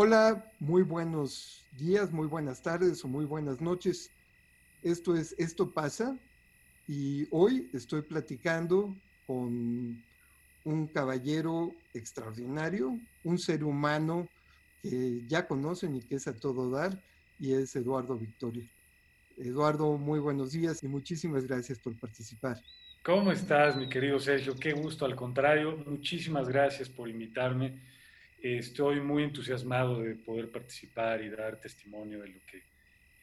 Hola, muy buenos días, muy buenas tardes o muy buenas noches. Esto es Esto pasa y hoy estoy platicando con un caballero extraordinario, un ser humano que ya conocen y que es a todo dar y es Eduardo Victoria. Eduardo, muy buenos días y muchísimas gracias por participar. ¿Cómo estás, mi querido Sergio? Qué gusto, al contrario, muchísimas gracias por invitarme Estoy muy entusiasmado de poder participar y dar testimonio de lo que,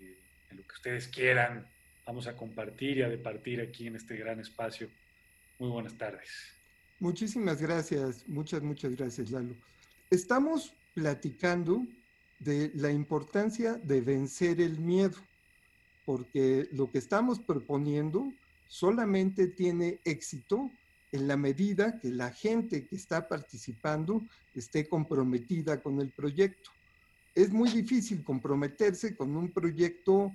eh, lo que ustedes quieran. Vamos a compartir y a departir aquí en este gran espacio. Muy buenas tardes. Muchísimas gracias, muchas, muchas gracias, Lalo. Estamos platicando de la importancia de vencer el miedo, porque lo que estamos proponiendo solamente tiene éxito en la medida que la gente que está participando esté comprometida con el proyecto. Es muy difícil comprometerse con un proyecto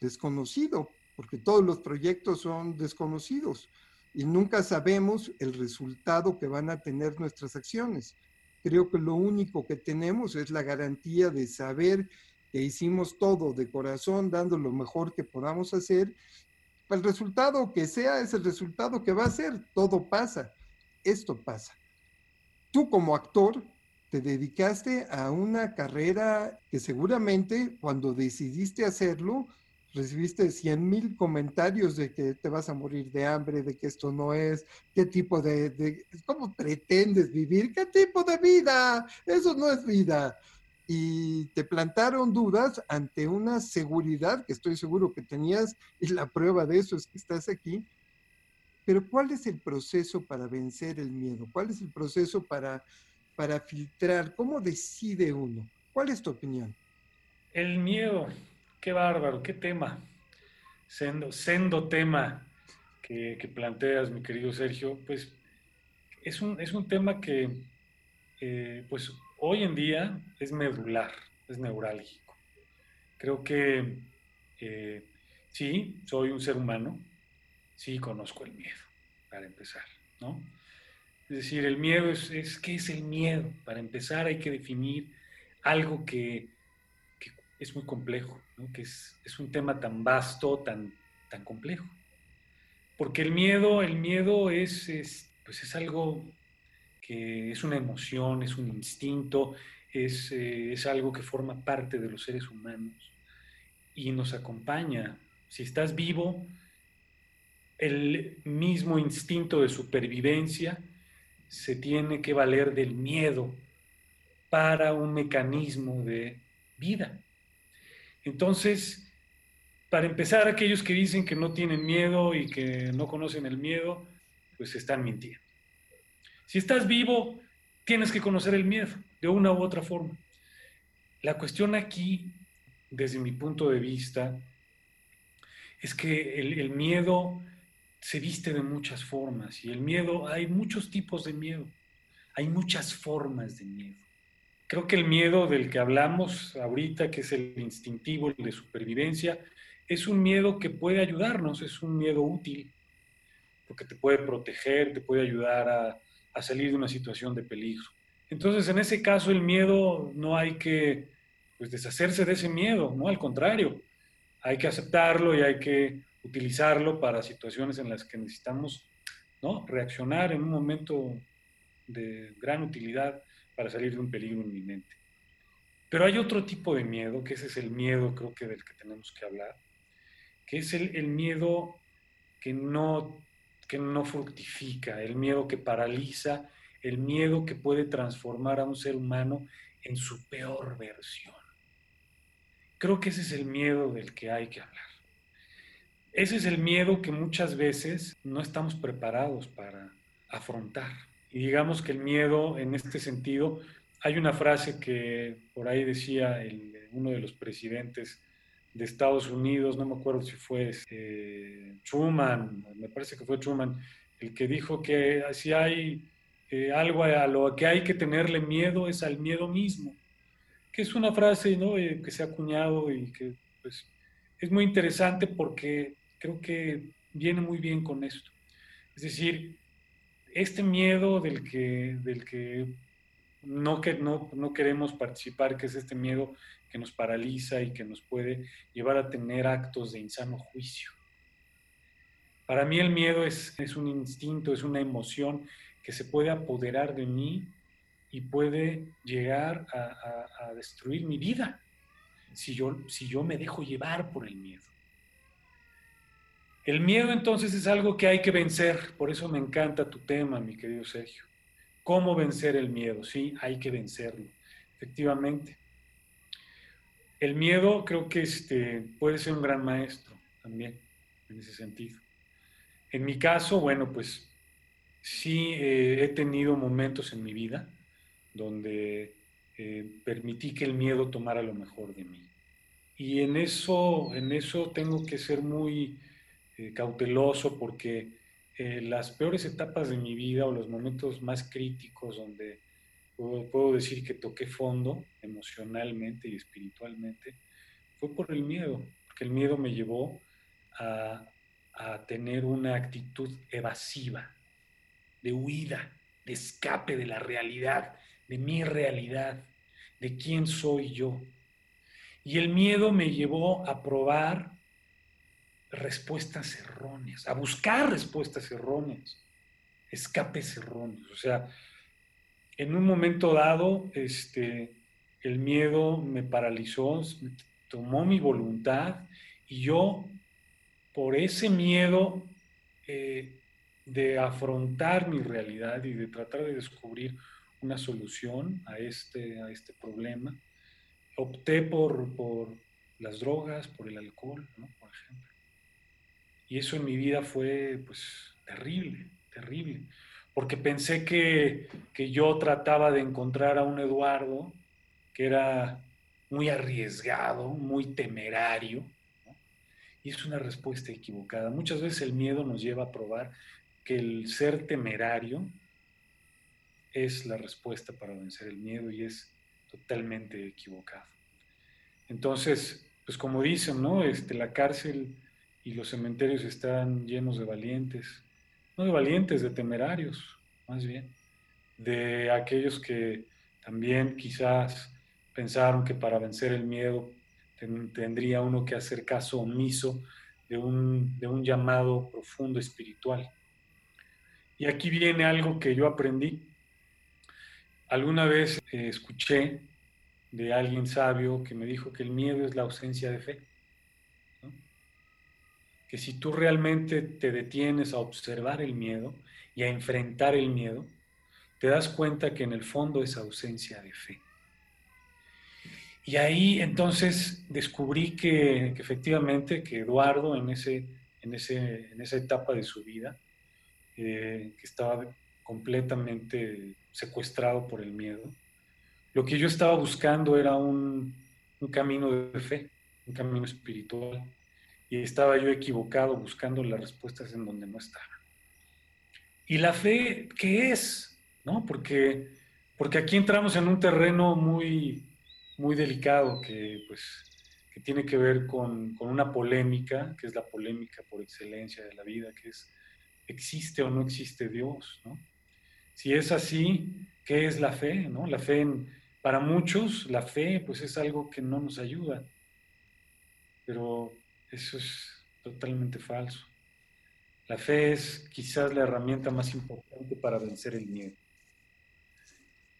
desconocido, porque todos los proyectos son desconocidos y nunca sabemos el resultado que van a tener nuestras acciones. Creo que lo único que tenemos es la garantía de saber que hicimos todo de corazón, dando lo mejor que podamos hacer el resultado que sea es el resultado que va a ser. Todo pasa. Esto pasa. Tú como actor te dedicaste a una carrera que seguramente cuando decidiste hacerlo, recibiste 100 mil comentarios de que te vas a morir de hambre, de que esto no es, qué tipo de, de, ¿cómo pretendes vivir? ¿Qué tipo de vida? Eso no es vida y te plantaron dudas ante una seguridad que estoy seguro que tenías y la prueba de eso es que estás aquí. Pero ¿cuál es el proceso para vencer el miedo? ¿Cuál es el proceso para, para filtrar? ¿Cómo decide uno? ¿Cuál es tu opinión? El miedo, qué bárbaro, qué tema. Sendo, sendo tema que, planteas, mi querido Sergio, pues es un, es un tema que eh, pues hoy en día es medular, es neurálgico. Creo que eh, sí, soy un ser humano, sí conozco el miedo, para empezar, ¿no? Es decir, el miedo es, ¿qué es el miedo? Para empezar hay que definir algo que, es muy complejo, que es, un tema tan vasto, tan, tan complejo. Porque el miedo, el miedo es, es, pues es algo que es una emoción, es un instinto, es, eh, es algo que forma parte de los seres humanos y nos acompaña. Si estás vivo, el mismo instinto de supervivencia se tiene que valer del miedo para un mecanismo de vida. Entonces, para empezar, aquellos que dicen que no tienen miedo y que no conocen el miedo, pues están mintiendo. Si estás vivo, tienes que conocer el miedo de una u otra forma. La cuestión aquí, desde mi punto de vista, es que el, miedo se viste de muchas formas y el miedo, hay muchos tipos de miedo, hay muchas formas de miedo. Creo que el miedo del que hablamos ahorita, que es el instintivo, el de supervivencia, es un miedo que puede ayudarnos, es un miedo útil, porque te puede proteger, te puede ayudar a, a salir de una situación de peligro. Entonces, en ese caso, el miedo no hay que pues, deshacerse de ese miedo, ¿no? Al contrario, hay que aceptarlo y hay que utilizarlo para situaciones en las que necesitamos ¿no? reaccionar en un momento de gran utilidad para salir de un peligro inminente. Pero hay otro tipo de miedo, que ese es el miedo creo que del que tenemos que hablar, que es el, el miedo que no que no fructifica, el miedo que paraliza, el miedo que puede transformar a un ser humano en su peor versión. Creo que ese es el miedo del que hay que hablar. Ese es el miedo que muchas veces no estamos preparados para afrontar. Y digamos que el miedo en este sentido, hay una frase que por ahí decía uno de los presidentes de Estados Unidos, no me acuerdo si fue eh, Truman, me parece que fue Truman, el que dijo que si hay eh, algo a lo que hay que tenerle miedo es al miedo mismo, que es una frase ¿no? Eh, que se ha acuñado y que pues, es muy interesante porque creo que viene muy bien con esto. Es decir, este miedo del que, del que no, que, no, no queremos participar, que es este miedo que nos paraliza y que nos puede llevar a tener actos de insano juicio. Para mí el miedo es, es un instinto, es una emoción que se puede apoderar de mí y puede llegar a, destruir mi vida si yo, si yo me dejo llevar por el miedo. El miedo entonces es algo que hay que vencer, por eso me encanta tu tema, mi querido Sergio. ¿Cómo vencer el miedo? Sí, hay que vencerlo, efectivamente. El miedo creo que este, puede ser un gran maestro también, en ese sentido. En mi caso, bueno, pues sí eh, he tenido momentos en mi vida donde eh, permití que el miedo tomara lo mejor de mí. Y en eso, en eso tengo que ser muy eh, cauteloso porque las peores etapas de mi vida o los momentos más críticos donde puedo, decir que toqué fondo emocionalmente y espiritualmente fue por el miedo, porque el miedo me llevó a tener una actitud evasiva, de huida, de escape de la realidad, de mi realidad, de quién soy yo. Y el miedo me llevó a probar respuestas erróneas, a buscar respuestas erróneas, escapes erróneos. O sea, en un momento dado, este, el miedo me paralizó, tomó mi voluntad y yo, por ese miedo eh, de afrontar mi realidad y de tratar de descubrir una solución a este, a este problema. Opté por, por las drogas, por el alcohol, por ejemplo. Y eso en mi vida fue pues terrible, terrible, porque pensé que, que yo trataba de encontrar a un Eduardo que era muy arriesgado, muy temerario, y es una respuesta equivocada. Muchas veces el miedo nos lleva a probar que el ser temerario es la respuesta para vencer el miedo y es totalmente equivocado. Entonces, pues como dicen, ¿no? Este, la cárcel y los cementerios están llenos de valientes, no de valientes, de temerarios, más bien, de aquellos que también quizás pensaron que para vencer el miedo tendría uno que hacer caso omiso de un, de un llamado profundo espiritual. Y aquí viene algo que yo aprendí Alguna vez eh, escuché de alguien sabio que me dijo que el miedo es la ausencia de fe. Que si tú realmente te detienes a observar el miedo y a enfrentar el miedo, te das cuenta que en el fondo es ausencia de fe. Y ahí entonces descubrí que, efectivamente que Eduardo en, ese, en, ese, en esa etapa de su vida, eh, que estaba completamente secuestrado por el miedo. Lo que yo estaba buscando era un, camino de fe, un camino espiritual, y estaba yo equivocado buscando las respuestas en donde no estaban. ¿Y la fe qué es? ¿No? Porque, porque aquí entramos en un terreno muy, muy delicado que, pues, que tiene que ver con, con una polémica, que es la polémica por excelencia de la vida, que es, ¿existe o no existe Dios? ¿no? Si es así, ¿qué es la fe? ¿no? La fe, para muchos, la fe pues es algo que no nos ayuda, pero eso es totalmente falso. La fe es quizás la herramienta más importante para vencer el miedo.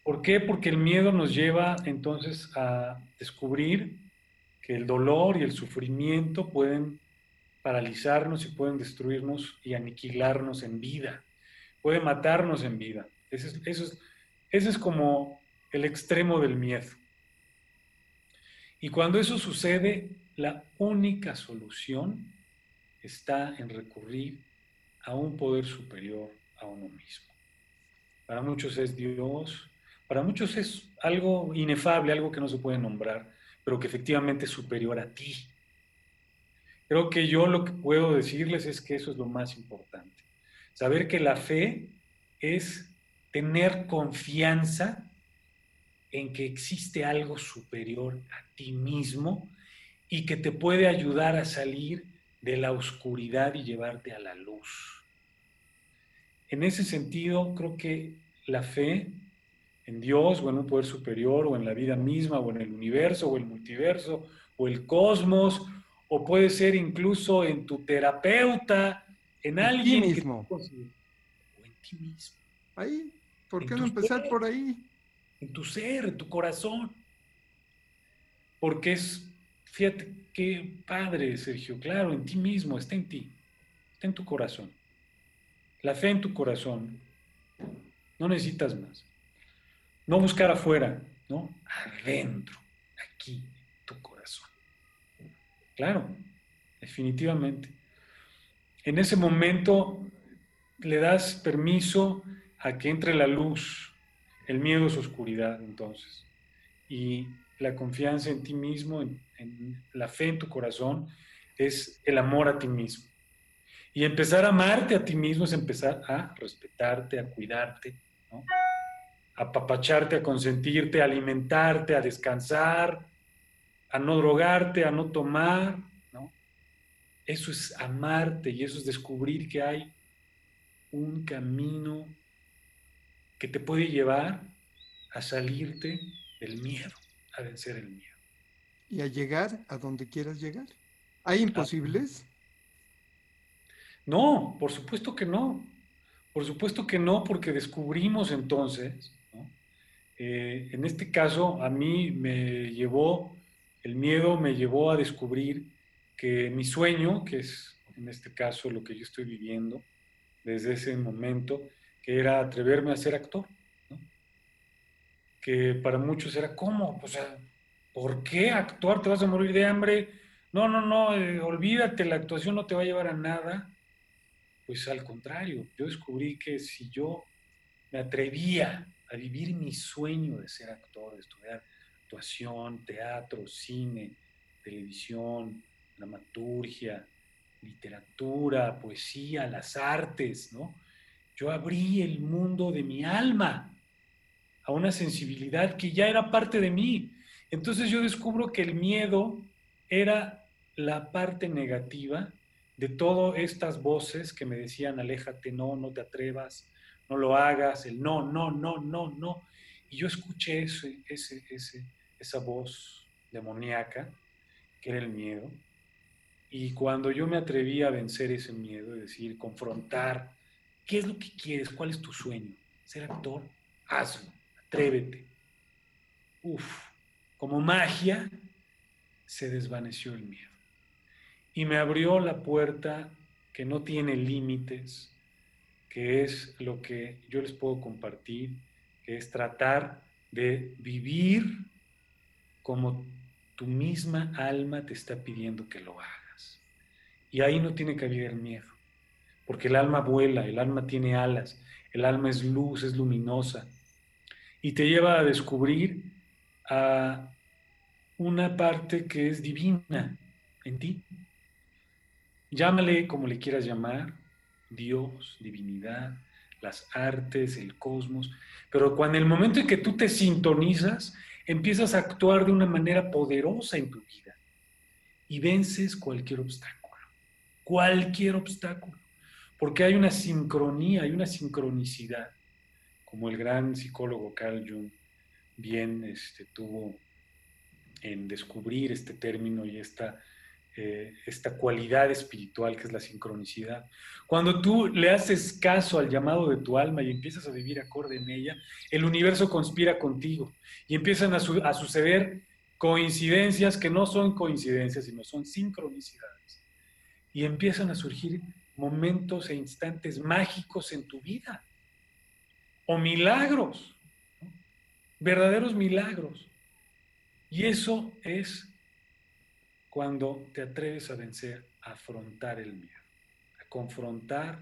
¿Por qué? Porque el miedo nos lleva entonces a descubrir que el dolor y el sufrimiento pueden paralizarnos y pueden destruirnos y aniquilarnos en vida puede matarnos en vida. Eso es, eso es, ese es como el extremo del miedo. Y cuando eso sucede, la única solución está en recurrir a un poder superior a uno mismo. Para muchos es Dios, para muchos es algo inefable, algo que no se puede nombrar, pero que efectivamente es superior a ti. Creo que yo lo que puedo decirles es que eso es lo más importante. Saber que la fe es tener confianza en que existe algo superior a ti mismo y que te puede ayudar a salir de la oscuridad y llevarte a la luz. En ese sentido, creo que la fe en Dios o en un poder superior o en la vida misma o en el universo o el multiverso o el cosmos o puede ser incluso en tu terapeuta, en, alguien mismo. o en ti mismo. Ahí, ¿por qué no empezar por ahí? En tu ser, en tu corazón. Porque es, fíjate qué padre, Sergio, claro, en ti mismo, está en ti, está en tu corazón. La fe en tu corazón, no necesitas más. No buscar afuera, ¿no? Adentro, aquí, tu corazón. Claro, definitivamente. En ese momento le das permiso a que entre la luz. El miedo es oscuridad, entonces. Y la confianza en ti mismo, en, la fe en tu corazón, es el amor a ti mismo. Y empezar a amarte a ti mismo es empezar a respetarte, a cuidarte, a apapacharte, a consentirte, a alimentarte, a descansar, a no drogarte, a no tomar. Eso es amarte y eso es descubrir que hay un camino que te puede llevar a salirte del miedo, a vencer el miedo. Y a llegar a donde quieras llegar. ¿Hay imposibles? No, por supuesto que no. Por supuesto que no, porque descubrimos entonces, eh, en este caso a mí me llevó, el miedo me llevó a descubrir que mi sueño, que es en este caso lo que yo estoy viviendo desde ese momento, que era atreverme a ser actor, que para muchos era, ¿cómo? O sea, ¿por qué actuar? ¿Te vas a morir de hambre? No, no, no, eh, olvídate, la actuación no te va a llevar a nada. Pues al contrario, yo descubrí que si yo me atrevía a vivir mi sueño de ser actor, de estudiar actuación, teatro, cine, televisión, dramaturgia, literatura, poesía, las artes, ¿no? Yo abrí el mundo de mi alma a una sensibilidad que ya era parte de mí. Entonces yo descubro que el miedo era la parte negativa de todas estas voces que me decían, aléjate, no, no te atrevas, no lo hagas, el no, no, no, no, no. Y yo escuché ese, ese, ese, esa voz demoníaca, que era el miedo. Y cuando yo me atreví a vencer ese miedo, es decir, confrontar, ¿qué es lo que quieres? ¿Cuál es tu sueño? ¿Ser actor? Hazlo, atrévete. Uf, como magia, se desvaneció el miedo y me abrió la puerta que no tiene límites, que es lo que yo les puedo compartir, que es tratar de vivir como tu misma alma te está pidiendo que lo hagas. Y ahí no tiene que haber miedo, porque el alma vuela, el alma tiene alas, el alma es luz, es luminosa, y te lleva a descubrir a una parte que es divina en ti, Llámale como le quieras llamar, Dios, divinidad, las artes, el cosmos, pero cuando el momento en que tú te sintonizas, empiezas a actuar de una manera poderosa en tu vida y vences cualquier obstáculo, cualquier obstáculo, porque hay una sincronía, hay una sincronicidad, como el gran psicólogo Carl Jung bien este, tuvo en descubrir este término y esta eh, esta cualidad espiritual que es la sincronicidad. Cuando tú le haces caso al llamado de tu alma y empiezas a vivir acorde en ella, el universo conspira contigo y empiezan a, a suceder coincidencias que no son coincidencias, sino son sincronicidades. Y empiezan a surgir momentos e instantes mágicos en tu vida. O milagros, verdaderos milagros. Y eso es cuando te atreves a vencer, a afrontar el miedo, a confrontar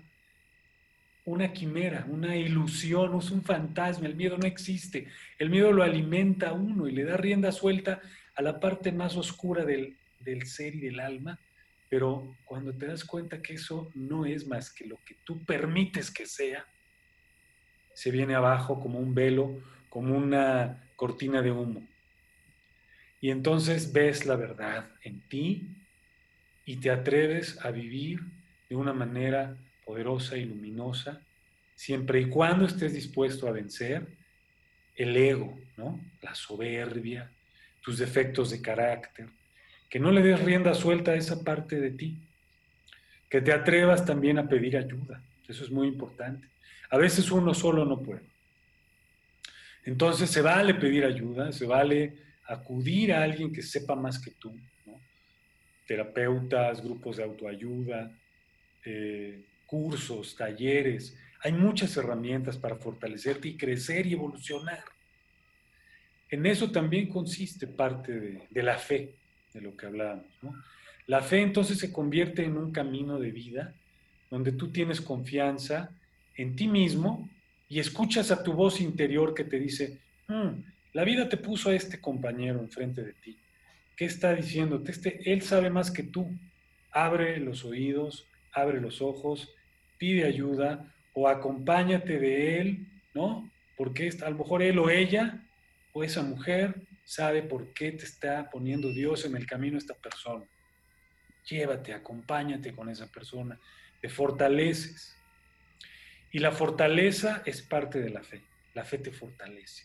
una quimera, una ilusión, es un fantasma, el miedo no existe, el miedo lo alimenta a uno y le da rienda suelta a la parte más oscura del, del ser y del alma, pero cuando te das cuenta que eso no es más que lo que tú permites que sea, se viene abajo como un velo, como una cortina de humo. Y entonces ves la verdad en ti y te atreves a vivir de una manera poderosa y luminosa, siempre y cuando estés dispuesto a vencer el ego, ¿no? La soberbia, tus defectos de carácter, que no le des rienda suelta a esa parte de ti, que te atrevas también a pedir ayuda, eso es muy importante. A veces uno solo no puede. Entonces se vale pedir ayuda, se vale acudir a alguien que sepa más que tú, terapeutas, grupos de autoayuda, eh, cursos, talleres. Hay muchas herramientas para fortalecerte y crecer y evolucionar. En eso también consiste parte de, la fe, de lo que hablábamos. La fe entonces se convierte en un camino de vida donde tú tienes confianza en ti mismo y escuchas a tu voz interior que te dice, mm, la vida te puso a este compañero enfrente de ti. ¿Qué está diciéndote? Este, él sabe más que tú. Abre los oídos, abre los ojos, pide ayuda o acompáñate de él, ¿no? Porque a lo mejor él o ella o esa mujer sabe por qué te está poniendo Dios en el camino esta persona. Llévate, acompáñate con esa persona, te fortaleces. Y la fortaleza es parte de la fe. La fe te fortalece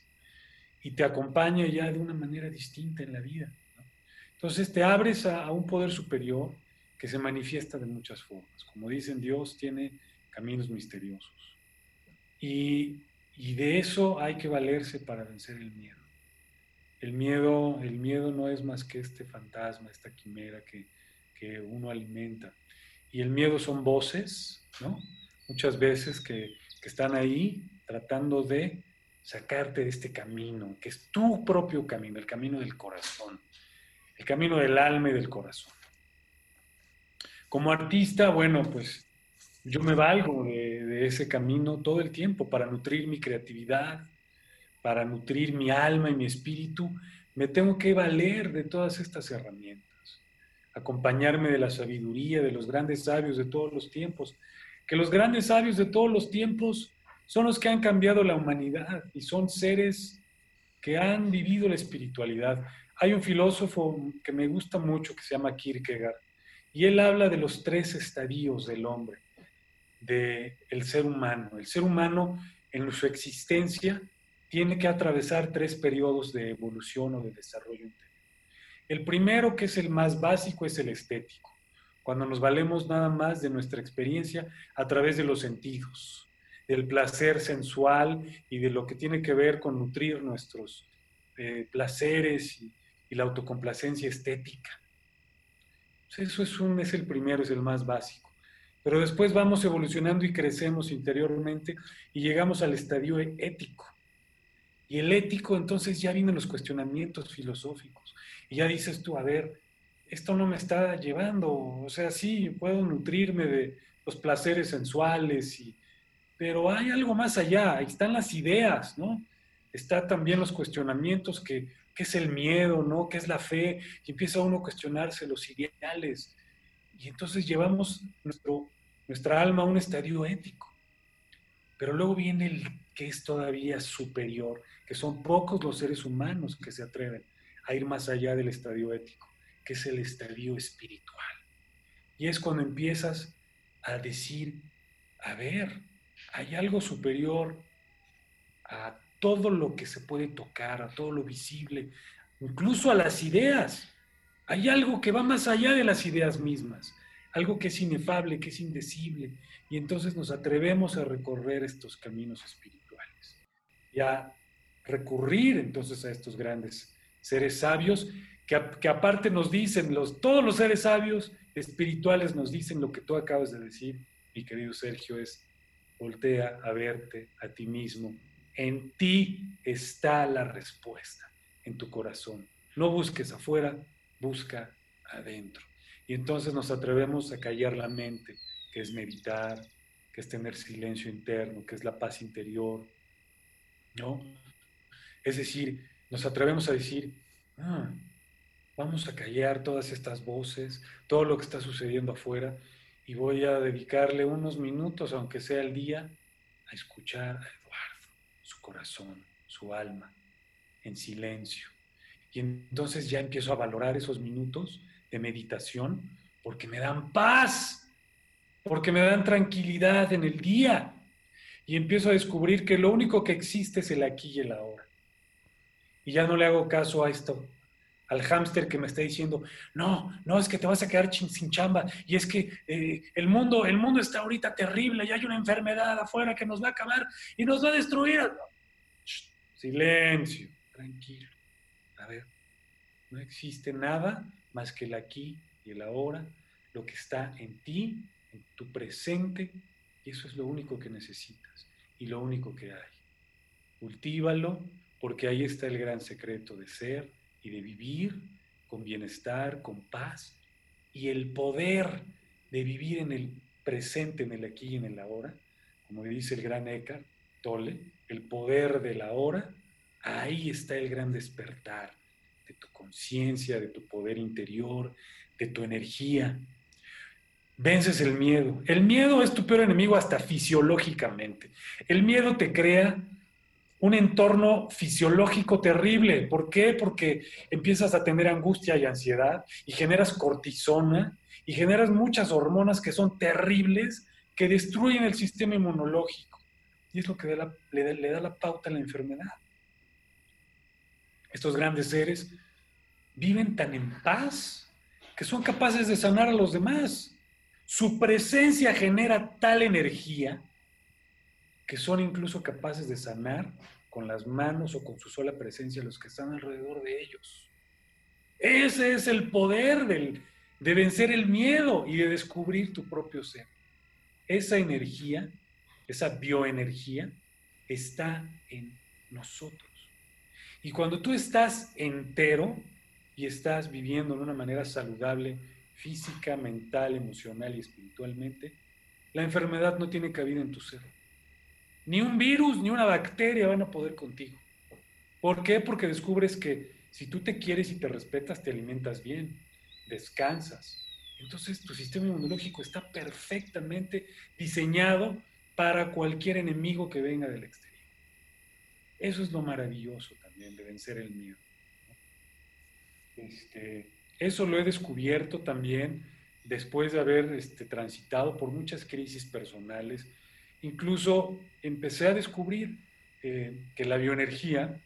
y te acompaña ya de una manera distinta en la vida. Entonces te abres a, un poder superior que se manifiesta de muchas formas. Como dicen, Dios tiene caminos misteriosos. Y, de eso hay que valerse para vencer el miedo. El miedo, el miedo no es más que este fantasma, esta quimera que, que uno alimenta. Y el miedo son voces, ¿no? Muchas veces que, que están ahí tratando de sacarte de este camino, que es tu propio camino, el camino del corazón, el camino del alma y del corazón. Como artista, bueno, pues yo me valgo de, ese camino todo el tiempo para nutrir mi creatividad, para nutrir mi alma y mi espíritu. Me tengo que valer de todas estas herramientas, acompañarme de la sabiduría de los grandes sabios de todos los tiempos, que los grandes sabios de todos los tiempos son los que han cambiado la humanidad y son seres que han vivido la espiritualidad. Hay un filósofo que me gusta mucho que se llama Kierkegaard y él habla de los tres estadios del hombre, del ser humano. El ser humano en su existencia tiene que atravesar tres periodos de evolución o de desarrollo interior. El primero, que es el más básico, es el estético, cuando nos valemos nada más de nuestra experiencia a través de los sentidos del placer sensual y de lo que tiene que ver con nutrir nuestros eh, placeres y, la autocomplacencia estética. eso es, un, es el primero, es el más básico. Pero después vamos evolucionando y crecemos interiormente y llegamos al estadio ético. Y el ético entonces ya vienen los cuestionamientos filosóficos. Y ya dices tú, a ver, esto no me está llevando. O sea, sí, puedo nutrirme de los placeres sensuales pero hay algo más allá, ahí están las ideas, ¿no? Está también los cuestionamientos, que, qué es el miedo, ¿no? ¿Qué es la fe? Y empieza uno a cuestionarse los ideales. Y entonces llevamos nuestra alma a un estadio ético. Pero luego viene el que es todavía superior, que son pocos los seres humanos que se atreven a ir más allá del estadio ético, que es el estadio espiritual. Y es cuando empiezas a decir, a ver, hay algo superior a todo lo que se puede tocar, a todo lo visible, incluso a las ideas. Hay algo que va más allá de las ideas mismas, algo que es inefable, que es indecible, y entonces nos atrevemos a recorrer estos caminos espirituales y a recurrir entonces a estos grandes seres sabios que, aparte nos dicen, los, todos los seres sabios espirituales nos dicen lo que tú acabas de decir, mi querido Sergio, es voltea a verte a ti mismo. En ti está la respuesta, en tu corazón. No busques afuera, busca adentro. Y entonces nos atrevemos a callar la mente, que es meditar, que es tener silencio interno, que es la paz interior. ¿No? Es decir, nos atrevemos a decir, ah, vamos a callar todas estas voces, todo lo que está sucediendo afuera, y voy a dedicarle unos minutos, aunque sea el día, a escuchar a Eduardo, su corazón, su alma, en silencio. Y entonces ya empiezo a valorar esos minutos de meditación porque me dan paz, porque me dan tranquilidad en el día. Y empiezo a descubrir que lo único que existe es el aquí y el ahora. y ya no le hago caso a esto, al hámster que me está diciendo, no, no, es que te vas a quedar sin chamba y es que eh, el, mundo, el mundo está ahorita terrible y hay una enfermedad afuera que nos va a acabar y nos va a destruir. silencio, tranquilo. A ver, no existe nada más que el aquí y el ahora, lo que está en ti, en tu presente, y eso es lo único que necesitas y lo único que hay. Cultívalo porque ahí está el gran secreto de ser y de vivir con bienestar, con paz y el poder de vivir en el presente, en el aquí y en el ahora, como dice el gran Eckhart Tolle, el poder de la hora, ahí está el gran despertar de tu conciencia, de tu poder interior, de tu energía. Vences el miedo. El miedo es tu peor enemigo hasta fisiológicamente. El miedo te crea un entorno fisiológico terrible. ¿Por qué? Porque empiezas a tener angustia y ansiedad y generas cortisona y generas muchas hormonas que son terribles, que destruyen el sistema inmunológico. Y es lo que le, le da la pauta a la enfermedad. Estos grandes seres viven tan en paz que son capaces de sanar a los demás. Su presencia genera tal energía que son incluso capaces de sanar con las manos o con su sola presencia los que están alrededor de ellos. Ese es el poder del, de vencer el miedo y de descubrir tu propio ser. Esa energía, esa bioenergía, está en nosotros. Y cuando tú estás entero y estás viviendo de una manera saludable, física, mental, emocional y espiritualmente, la enfermedad no tiene cabida en tu ser. Ni un virus ni una bacteria van a poder contigo. ¿Por qué? Porque descubres que si tú te quieres y te respetas, te alimentas bien, descansas. Entonces tu sistema inmunológico está perfectamente diseñado para cualquier enemigo que venga del exterior. Eso es lo maravilloso también de vencer el miedo. Este, eso lo he descubierto también después de haber este, transitado por muchas crisis personales Incluso empecé a descubrir eh, que la bioenergía,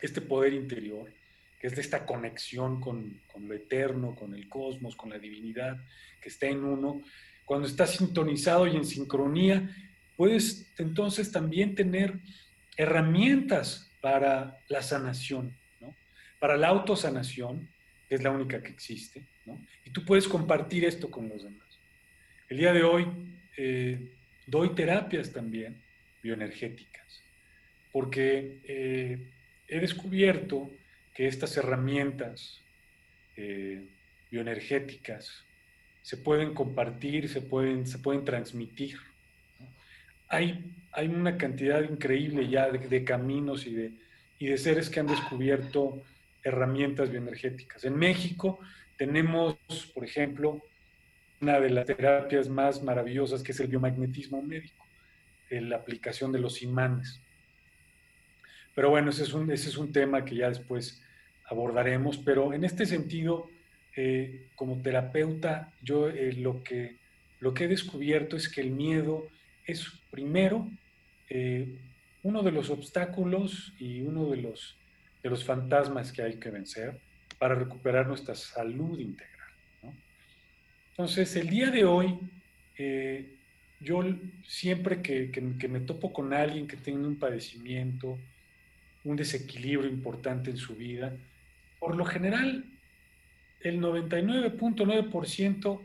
este poder interior, que es de esta conexión con, lo eterno, con el cosmos, con la divinidad que está en uno, cuando está sintonizado y en sincronía, puedes entonces también tener herramientas para la sanación, ¿no? para la autosanación, que es la única que existe, ¿no? y tú puedes compartir esto con los demás. El día de hoy eh, Doy terapias también bioenergéticas, porque eh, he descubierto que estas herramientas eh, bioenergéticas se pueden compartir, se pueden, se pueden transmitir. Hay, hay una cantidad increíble ya de, caminos y de, y de seres que han descubierto herramientas bioenergéticas. En México tenemos, por ejemplo, una de las terapias más maravillosas que es el biomagnetismo médico, la aplicación de los imanes. Pero bueno, ese es un, ese es un tema que ya después abordaremos, pero en este sentido, eh, como terapeuta, yo eh, lo, que, lo que he descubierto es que el miedo es primero eh, uno de los obstáculos y uno de los, de los fantasmas que hay que vencer para recuperar nuestra salud integral. Entonces, el día de hoy, eh, yo siempre que, me topo con alguien que tiene un padecimiento, un desequilibrio importante en su vida, por lo general, el 99.9%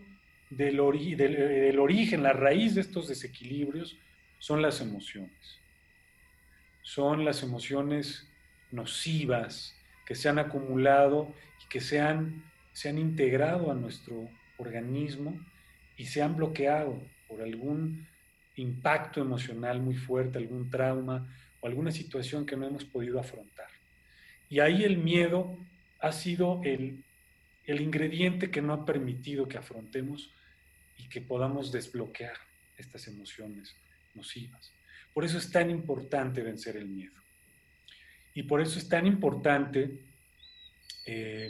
del, del origen, la raíz de estos desequilibrios son las emociones. Son las emociones nocivas que se han acumulado y que se han, se han integrado a nuestro, organismo y se han bloqueado por algún impacto emocional muy fuerte, algún trauma o alguna situación que no hemos podido afrontar. Y ahí el miedo ha sido el, el ingrediente que no ha permitido que afrontemos y que podamos desbloquear estas emociones nocivas. Por eso es tan importante vencer el miedo. Y por eso es tan importante eh,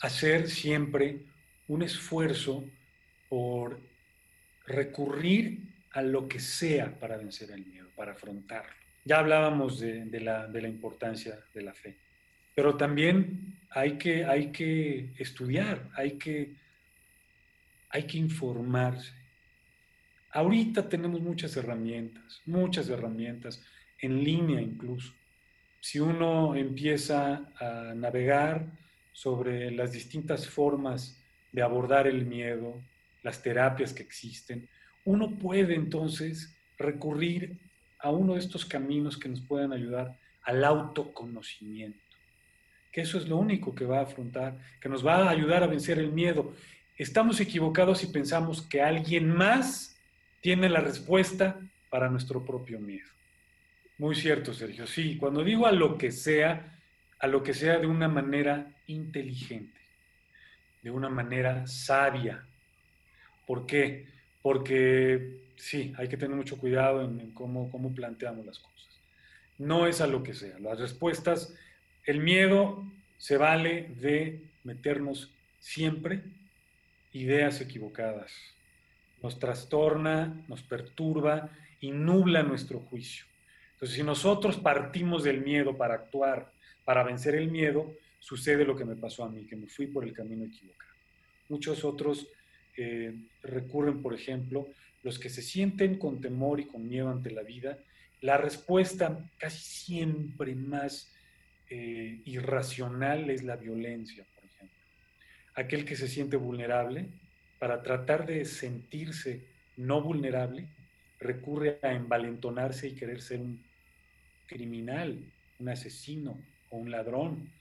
hacer siempre un esfuerzo por recurrir a lo que sea para vencer el miedo, para afrontarlo. Ya hablábamos de, la, importancia de la fe. pero también hay que, hay que estudiar, hay que, hay que informarse. Ahorita tenemos muchas herramientas, muchas herramientas, en línea incluso. Si uno empieza a navegar sobre las distintas formas de abordar el miedo, las terapias que existen, uno puede entonces recurrir a uno de estos caminos que nos pueden ayudar al autoconocimiento, que eso es lo único que va a afrontar, que nos va a ayudar a vencer el miedo. Estamos equivocados si pensamos que alguien más tiene la respuesta para nuestro propio miedo. Muy cierto, Sergio. Sí, cuando digo a lo que sea, a lo que sea de una manera inteligente, de una manera sabia. ¿Por qué? Porque sí, hay que tener mucho cuidado en, cómo, cómo planteamos las cosas. No es a lo que sea. Las respuestas, el miedo se vale de meternos siempre ideas equivocadas. Nos trastorna, nos perturba y nubla nuestro juicio. Entonces, si nosotros partimos del miedo para actuar, para vencer el miedo, sucede lo que me pasó a mí, que me fui por el camino equivocado. Muchos otros eh, recurren, por ejemplo, los que se sienten con temor y con miedo ante la vida, la respuesta casi siempre más eh, irracional es la violencia, por ejemplo. Aquel que se siente vulnerable, para tratar de sentirse no vulnerable, recurre a envalentonarse y querer ser un criminal, un asesino o un ladrón,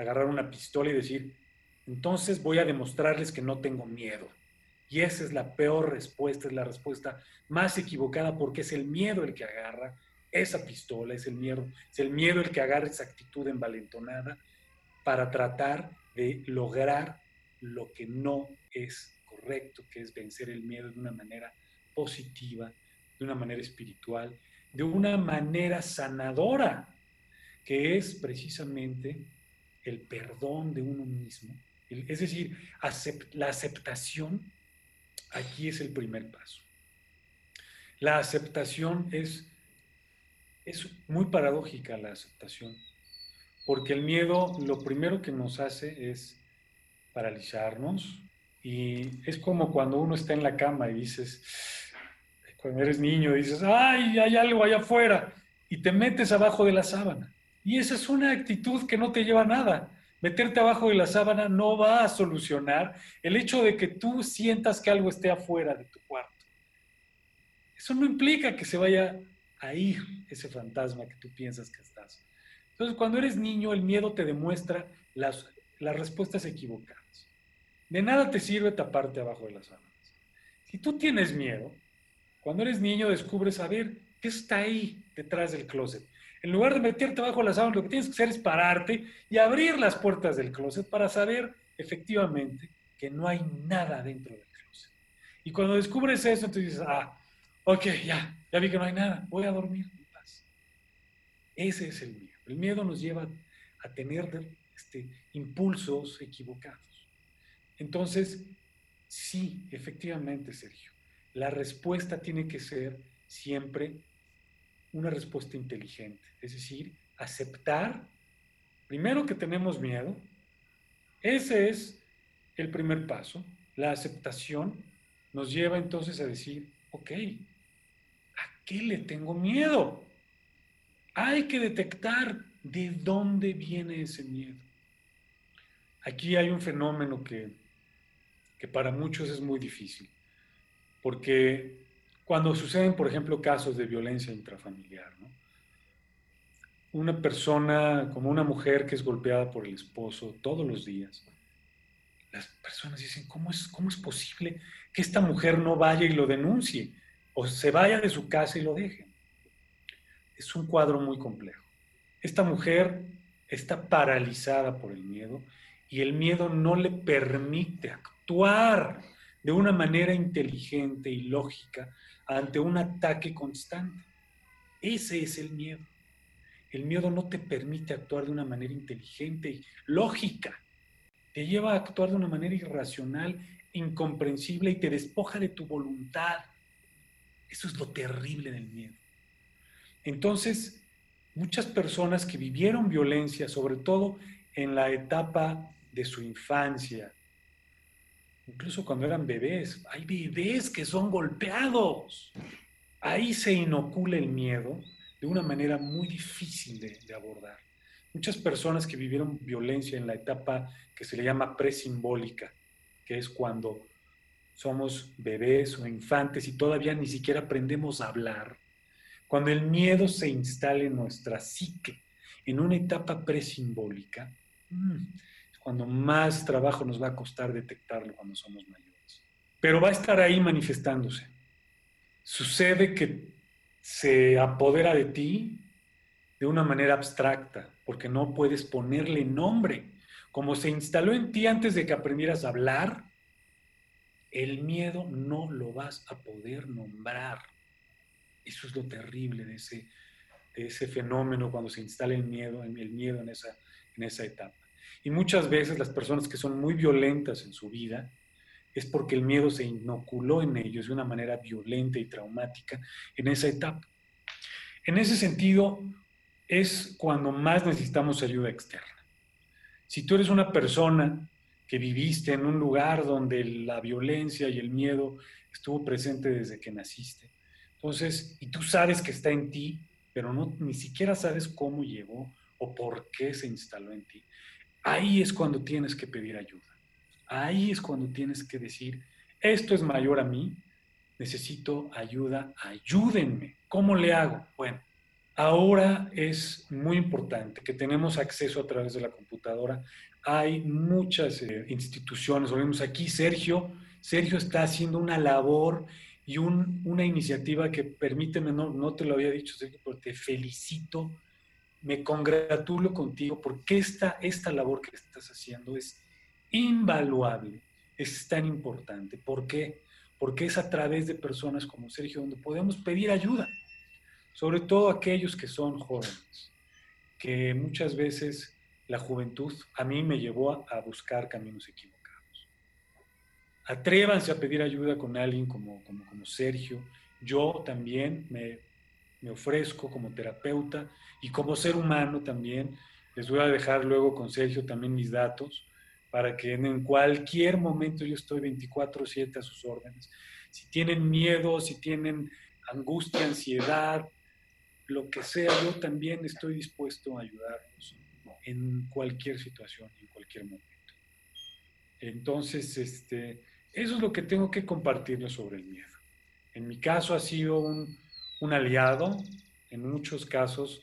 agarrar una pistola y decir, entonces voy a demostrarles que no tengo miedo. Y esa es la peor respuesta, es la respuesta más equivocada porque es el miedo el que agarra esa pistola, es el miedo, es el miedo el que agarra esa actitud envalentonada para tratar de lograr lo que no es correcto, que es vencer el miedo de una manera positiva, de una manera espiritual, de una manera sanadora, que es precisamente el perdón de uno mismo. Es decir, la aceptación aquí es el primer paso. La aceptación es, es muy paradójica, la aceptación, porque el miedo lo primero que nos hace es paralizarnos y es como cuando uno está en la cama y dices, cuando eres niño dices, ay, hay algo allá afuera, y te metes abajo de la sábana. Y esa es una actitud que no te lleva a nada. Meterte abajo de la sábana no va a solucionar el hecho de que tú sientas que algo esté afuera de tu cuarto. Eso no implica que se vaya a ir ese fantasma que tú piensas que estás. Entonces, cuando eres niño, el miedo te demuestra las, las respuestas equivocadas. De nada te sirve taparte abajo de las sábanas. Si tú tienes miedo, cuando eres niño descubres, a ver, ¿qué está ahí detrás del closet? En lugar de meterte bajo la sábana, lo que tienes que hacer es pararte y abrir las puertas del closet para saber efectivamente que no hay nada dentro del closet. Y cuando descubres eso, tú dices, ah, ok, ya, ya vi que no hay nada, voy a dormir en paz. Ese es el miedo. El miedo nos lleva a tener este, impulsos equivocados. Entonces, sí, efectivamente, Sergio, la respuesta tiene que ser siempre una respuesta inteligente, es decir, aceptar, primero que tenemos miedo, ese es el primer paso, la aceptación nos lleva entonces a decir, ok, ¿a qué le tengo miedo? Hay que detectar de dónde viene ese miedo. Aquí hay un fenómeno que, que para muchos es muy difícil porque cuando suceden, por ejemplo, casos de violencia intrafamiliar, una persona, como una mujer que es golpeada por el esposo todos los días, las personas dicen, ¿cómo es, cómo es posible que esta mujer no vaya y lo denuncie? O se vaya de su casa y lo deje. Es un cuadro muy complejo. Esta mujer está paralizada por el miedo y el miedo no le permite actuar de una manera inteligente y lógica ante un ataque constante. Ese es el miedo. El miedo no te permite actuar de una manera inteligente y lógica. Te lleva a actuar de una manera irracional, incomprensible y te despoja de tu voluntad. Eso es lo terrible del miedo. Entonces, muchas personas que vivieron violencia, sobre todo en la etapa de su infancia, incluso cuando eran bebés. Hay bebés que son golpeados. Ahí se inocula el miedo de una manera muy difícil de, abordar. Muchas personas que vivieron violencia en la etapa que se le llama presimbólica, que es cuando somos bebés o infantes y todavía ni siquiera aprendemos a hablar, cuando el miedo se instala en nuestra psique, en una etapa presimbólica, mm, cuando más trabajo nos va a costar detectarlo cuando somos mayores. Pero va a estar ahí manifestándose. Sucede que se apodera de ti de una manera abstracta, porque no puedes ponerle nombre. Como se instaló en ti antes de que aprendieras a hablar, el miedo no lo vas a poder nombrar. Eso es lo terrible de ese, ese fenómeno cuando se instala el miedo, el miedo en esa, en esa etapa. Y muchas veces las personas que son muy violentas en su vida es porque el miedo se inoculó en ellos de una manera violenta y traumática en esa etapa. En ese sentido, es cuando más necesitamos ayuda externa. Si tú eres una persona que viviste en un lugar donde la violencia y el miedo estuvo presente desde que naciste, entonces, y tú sabes que está en ti, pero no, ni siquiera sabes cómo llegó o por qué se instaló en ti. Ahí es cuando tienes que pedir ayuda. Ahí es cuando tienes que decir, esto es mayor a mí, necesito ayuda, ayúdenme. ¿Cómo le hago? Bueno, ahora es muy importante que tenemos acceso a través de la computadora. Hay muchas eh, instituciones, lo vemos aquí, Sergio, Sergio está haciendo una labor y una iniciativa que permíteme, no, no te lo había dicho, Sergio, pero te felicito, me congratulo contigo porque esta, esta labor que estás haciendo es invaluable, es tan importante. ¿Por qué? Porque es a través de personas como Sergio donde podemos pedir ayuda, sobre todo aquellos que son jóvenes, que muchas veces la juventud a mí me llevó a buscar caminos equivocados atrévanse a pedir ayuda con alguien como, como, como Sergio. Yo también me, me, ofrezco como terapeuta y como ser humano también. Les voy a dejar luego con Sergio también mis datos para que en cualquier momento yo estoy 24/7 a sus órdenes. Si tienen miedo, si tienen angustia, ansiedad, lo que sea, yo también estoy dispuesto a ayudarlos en cualquier situación, en cualquier momento. Entonces, este, eso es lo que tengo que compartirles sobre el miedo. En mi caso ha sido un, un aliado, en muchos casos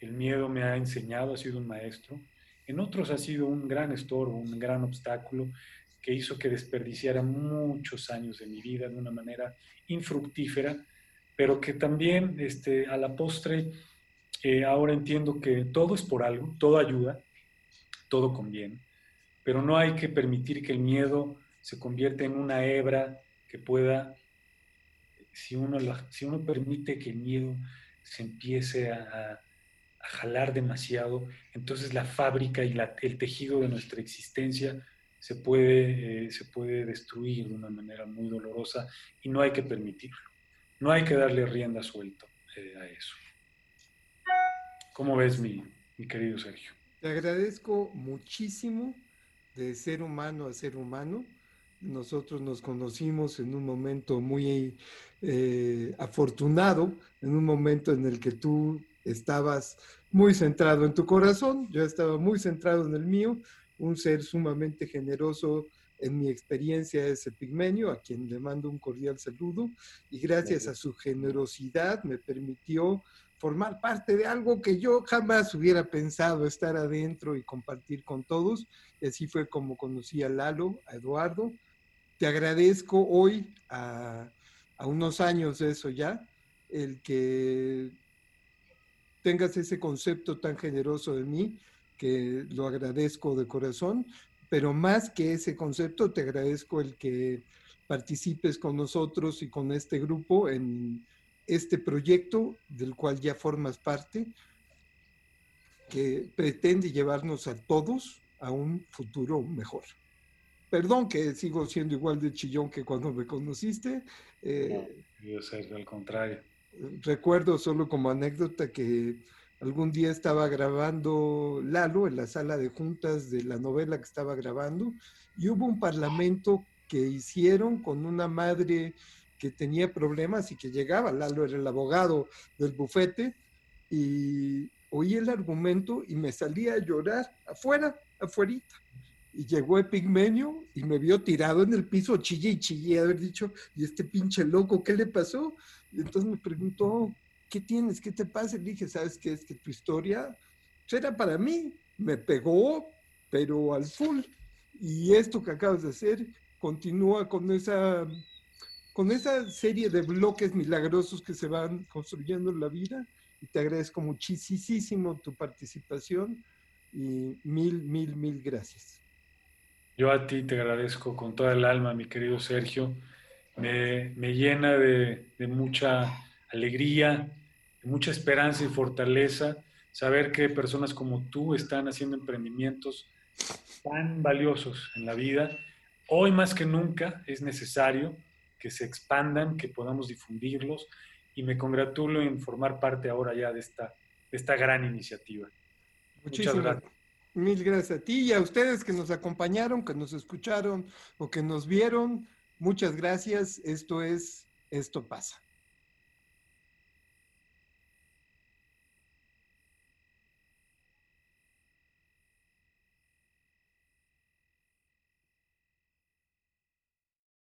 el miedo me ha enseñado, ha sido un maestro, en otros ha sido un gran estorbo, un gran obstáculo que hizo que desperdiciara muchos años de mi vida de una manera infructífera, pero que también este, a la postre eh, ahora entiendo que todo es por algo, todo ayuda, todo conviene, pero no hay que permitir que el miedo se convierte en una hebra que pueda, si uno, si uno permite que el miedo se empiece a, jalar demasiado, entonces la fábrica y el tejido de nuestra existencia se puede, eh, se puede destruir de una manera muy dolorosa y no hay que permitirlo. No hay que darle rienda suelta eh, a eso. ¿Cómo ves, mi, mi querido Sergio? Te agradezco muchísimo de ser humano a ser humano nosotros nos conocimos en un momento muy eh, afortunado, en un momento en el que tú estabas muy centrado en tu corazón, yo estaba muy centrado en el mío, un ser sumamente generoso en mi experiencia ese pigmenio, a quien le mando un cordial saludo, y gracias a su generosidad me permitió formar parte de algo que yo jamás hubiera pensado estar adentro y compartir con todos. Y así fue como conocí a Lalo, a Eduardo, te agradezco hoy, a, unos años de eso ya, el que tengas ese concepto tan generoso de mí, que lo agradezco de corazón, pero más que ese concepto, te agradezco el que participes con nosotros y con este grupo en este proyecto del cual ya formas parte, que pretende llevarnos a todos a un futuro mejor. Perdón que sigo siendo igual de chillón que cuando me conociste. Eh, no, al contrario. Recuerdo solo como anécdota que Algún día estaba grabando Lalo en la sala de juntas de la novela que estaba grabando y hubo un parlamento que hicieron con una madre que tenía problemas y que llegaba, Lalo era el abogado del bufete, y oí el argumento y me salía a llorar afuera, afuerita. Y llegó Epigmenio y me vio tirado en el piso, chillé y chillé, haber dicho, ¿y este pinche loco qué le pasó? Y entonces me preguntó, ¿qué tienes? ¿Qué te pasa? Y dije, ¿sabes qué? Es que tu historia era para mí, me pegó, pero al full. Y esto que acabas de hacer continúa con esa, con esa serie de bloques milagrosos que se van construyendo en la vida. Y te agradezco muchísimo tu participación y mil, mil, mil gracias. Yo a ti te agradezco con toda el alma, mi querido Sergio. Me, me llena de, de, mucha alegría, de mucha esperanza y fortaleza saber que personas como tú están haciendo emprendimientos tan valiosos en la vida. Hoy más que nunca es necesario que se expandan, que podamos difundirlos y me congratulo en formar parte ahora ya de esta, de esta gran iniciativa. Muchísimas gracias. Mil gracias a ti y a ustedes que nos acompañaron, que nos escucharon o que nos vieron. Muchas gracias. Esto es Esto pasa.